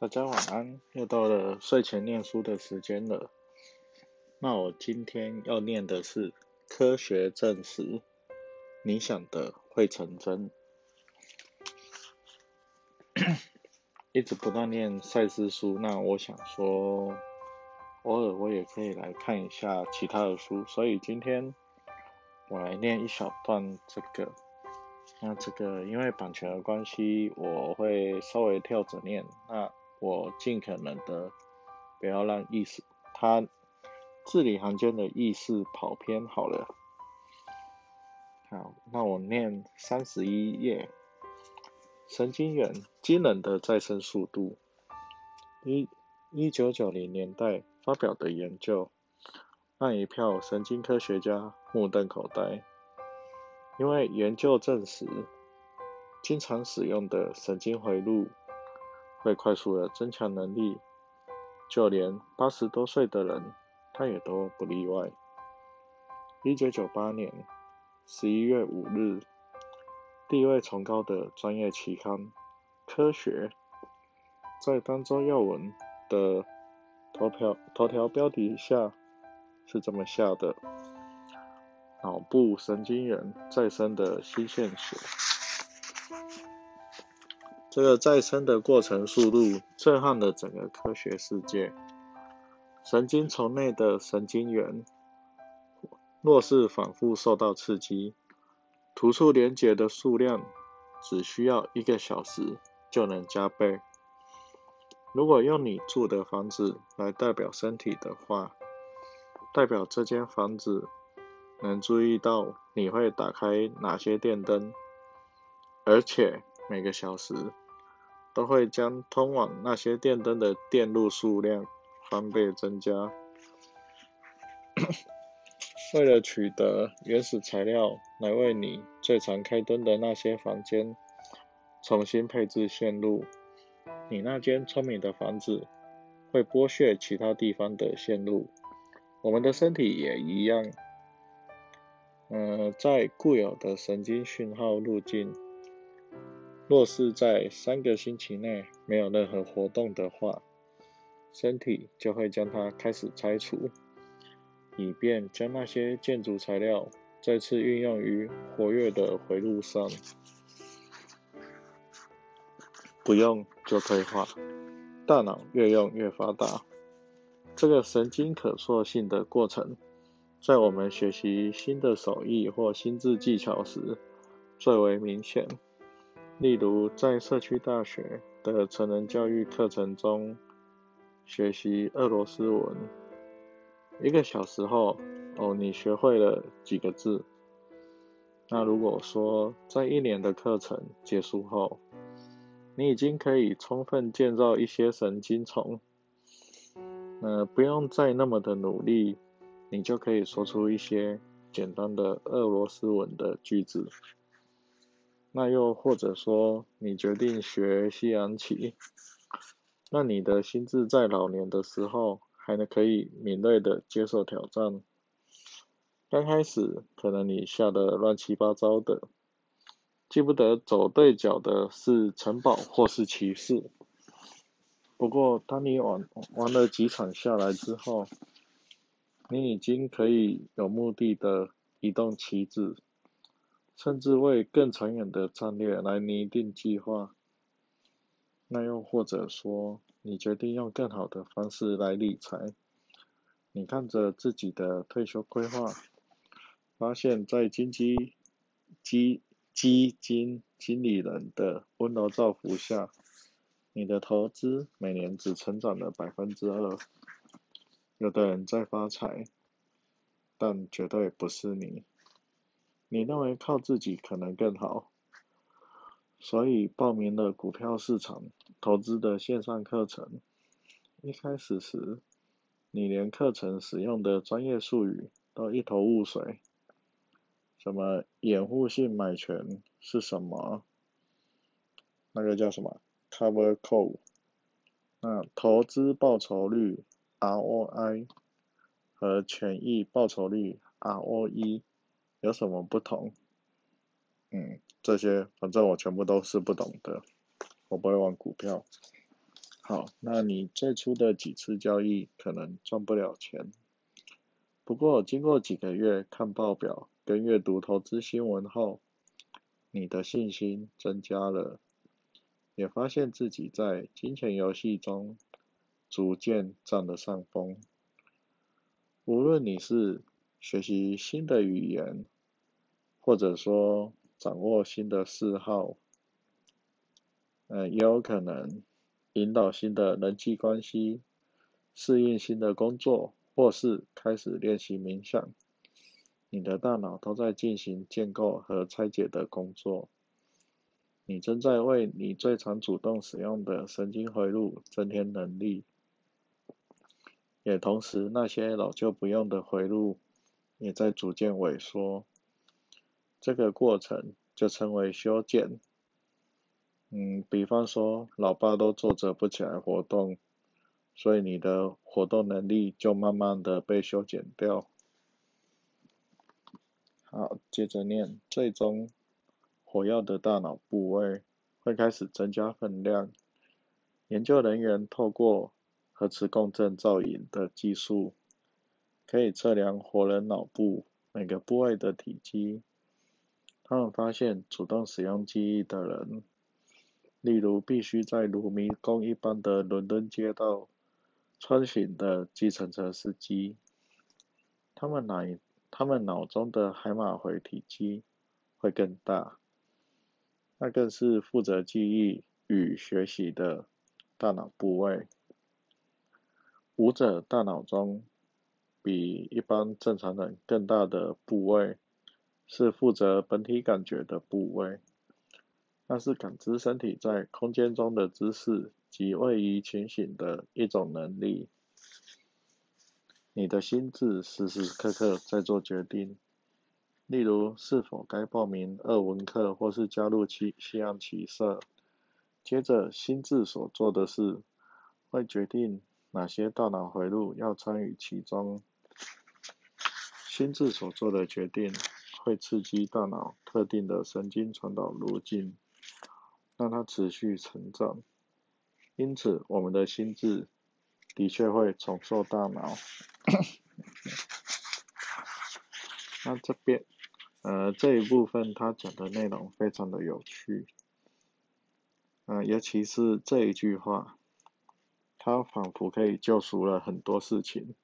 大家晚安，又到了睡前念书的时间了。那我今天要念的是科学证实，你想的会成真。一直不断念赛事书，那我想说，偶尔我也可以来看一下其他的书，所以今天我来念一小段这个。那这个因为版权的关系，我会稍微跳着念。那我尽可能的不要让意识，它字里行间的意识跑偏好了。好，那我念三十一页。神经元机能的再生速度，一一九九零年代发表的研究，让一票神经科学家目瞪口呆，因为研究证实，经常使用的神经回路。会快速的增强能力，就连八十多岁的人，他也都不例外。一九九八年十一月五日，地位崇高的专业期刊《科学》在当周要闻的头条头条标题下是这么下的：脑部神经元再生的新线索。这个再生的过程速度震撼了整个科学世界。神经丛内的神经元，若是反复受到刺激，突触连接的数量只需要一个小时就能加倍。如果用你住的房子来代表身体的话，代表这间房子能注意到你会打开哪些电灯，而且每个小时。都会将通往那些电灯的电路数量翻倍增加。为了取得原始材料来为你最常开灯的那些房间重新配置线路，你那间聪明的房子会剥削其他地方的线路。我们的身体也一样。嗯，在固有的神经讯号路径。若是在三个星期内没有任何活动的话，身体就会将它开始拆除，以便将那些建筑材料再次运用于活跃的回路上。不用就退化，大脑越用越发达。这个神经可塑性的过程，在我们学习新的手艺或心智技巧时最为明显。例如，在社区大学的成人教育课程中，学习俄罗斯文，一个小时后，哦，你学会了几个字。那如果说在一年的课程结束后，你已经可以充分建造一些神经丛，那，不用再那么的努力，你就可以说出一些简单的俄罗斯文的句子。那又或者说，你决定学西洋棋，那你的心智在老年的时候还能可以敏锐的接受挑战。刚开始可能你下的乱七八糟的，记不得走对角的是城堡或是骑士。不过当你玩玩了几场下来之后，你已经可以有目的的移动棋子。甚至为更长远的战略来拟定计划。那又或者说，你决定用更好的方式来理财。你看着自己的退休规划，发现，在金基基基金经理人的温柔照拂下，你的投资每年只成长了百分之二。有的人在发财，但绝对不是你。你认为靠自己可能更好，所以报名了股票市场投资的线上课程。一开始时，你连课程使用的专业术语都一头雾水。什么掩护性买权是什么？那个叫什么 Cover Call？那投资报酬率 ROI 和权益报酬率 ROE。有什么不同？嗯，这些反正我全部都是不懂的，我不会玩股票。好，那你最初的几次交易可能赚不了钱，不过经过几个月看报表跟阅读投资新闻后，你的信心增加了，也发现自己在金钱游戏中逐渐占了上风。无论你是学习新的语言，或者说掌握新的嗜好，嗯，也有可能。引导新的人际关系，适应新的工作，或是开始练习冥想，你的大脑都在进行建构和拆解的工作。你正在为你最常主动使用的神经回路增添能力，也同时那些老旧不用的回路也在逐渐萎缩。这个过程就称为修建。嗯，比方说，老爸都坐着不起来活动，所以你的活动能力就慢慢的被修剪掉。好，接着念，最终，火药的大脑部位会开始增加分量。研究人员透过核磁共振造影的技术，可以测量活人脑部每个部位的体积。他们发现，主动使用记忆的人。例如，必须在如迷宫一般的伦敦街道穿行的计程车司机，他们脑他们脑中的海马回体积会更大，那更是负责记忆与学习的大脑部位。舞者大脑中比一般正常人更大的部位，是负责本体感觉的部位。那是感知身体在空间中的姿势及位移情形的一种能力。你的心智时时刻刻在做决定，例如是否该报名二文课或是加入西西洋棋社。接着，心智所做的事会决定哪些大脑回路要参与其中。心智所做的决定会刺激大脑特定的神经传导路径。让它持续成长，因此我们的心智的确会重塑大脑。那这边，呃，这一部分他讲的内容非常的有趣，呃，尤其是这一句话，它仿佛可以救赎了很多事情，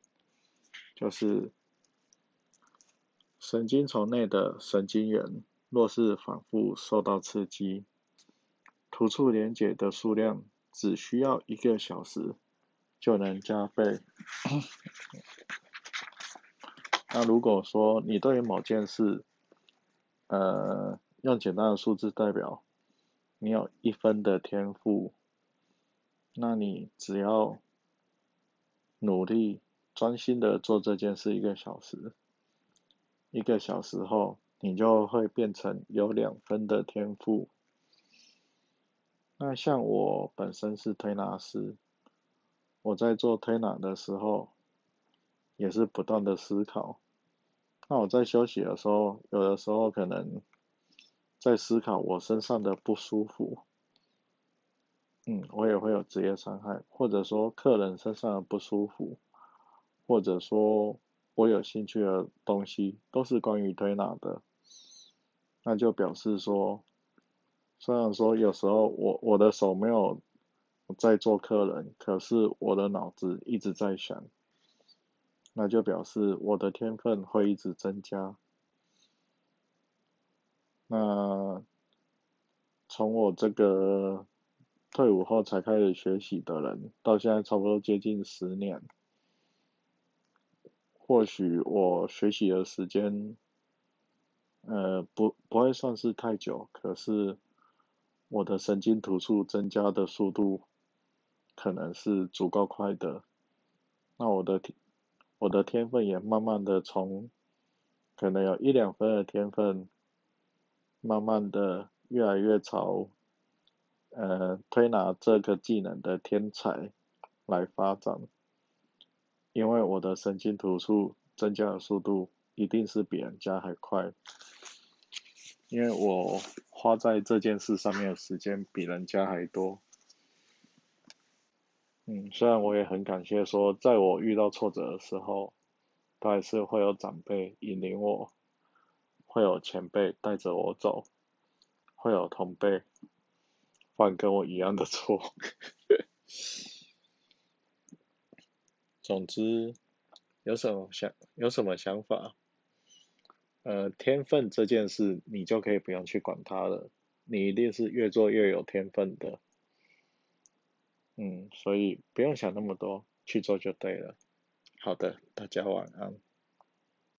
就是神经丛内的神经元若是反复受到刺激。突触连接的数量只需要一个小时就能加倍。那如果说你对于某件事，呃，用简单的数字代表，你有一分的天赋，那你只要努力专心的做这件事一个小时，一个小时后，你就会变成有两分的天赋。那像我本身是推拿师，我在做推拿的时候，也是不断的思考。那我在休息的时候，有的时候可能在思考我身上的不舒服，嗯，我也会有职业伤害，或者说客人身上的不舒服，或者说我有兴趣的东西都是关于推拿的，那就表示说。虽然说有时候我我的手没有在做客人，可是我的脑子一直在想，那就表示我的天分会一直增加。那从我这个退伍后才开始学习的人，到现在差不多接近十年，或许我学习的时间，呃，不不会算是太久，可是。我的神经突触增加的速度可能是足够快的，那我的，我的天分也慢慢的从可能有一两分的天分，慢慢的越来越朝呃推拿这个技能的天才来发展，因为我的神经突触增加的速度一定是比人家还快，因为我。花在这件事上面的时间比人家还多。嗯，虽然我也很感谢说，在我遇到挫折的时候，都还是会有长辈引领我，会有前辈带着我走，会有同辈犯跟我一样的错。总之，有什么想有什么想法？呃，天分这件事，你就可以不用去管它了，你一定是越做越有天分的。嗯，所以不用想那么多，去做就对了。好的，大家晚安。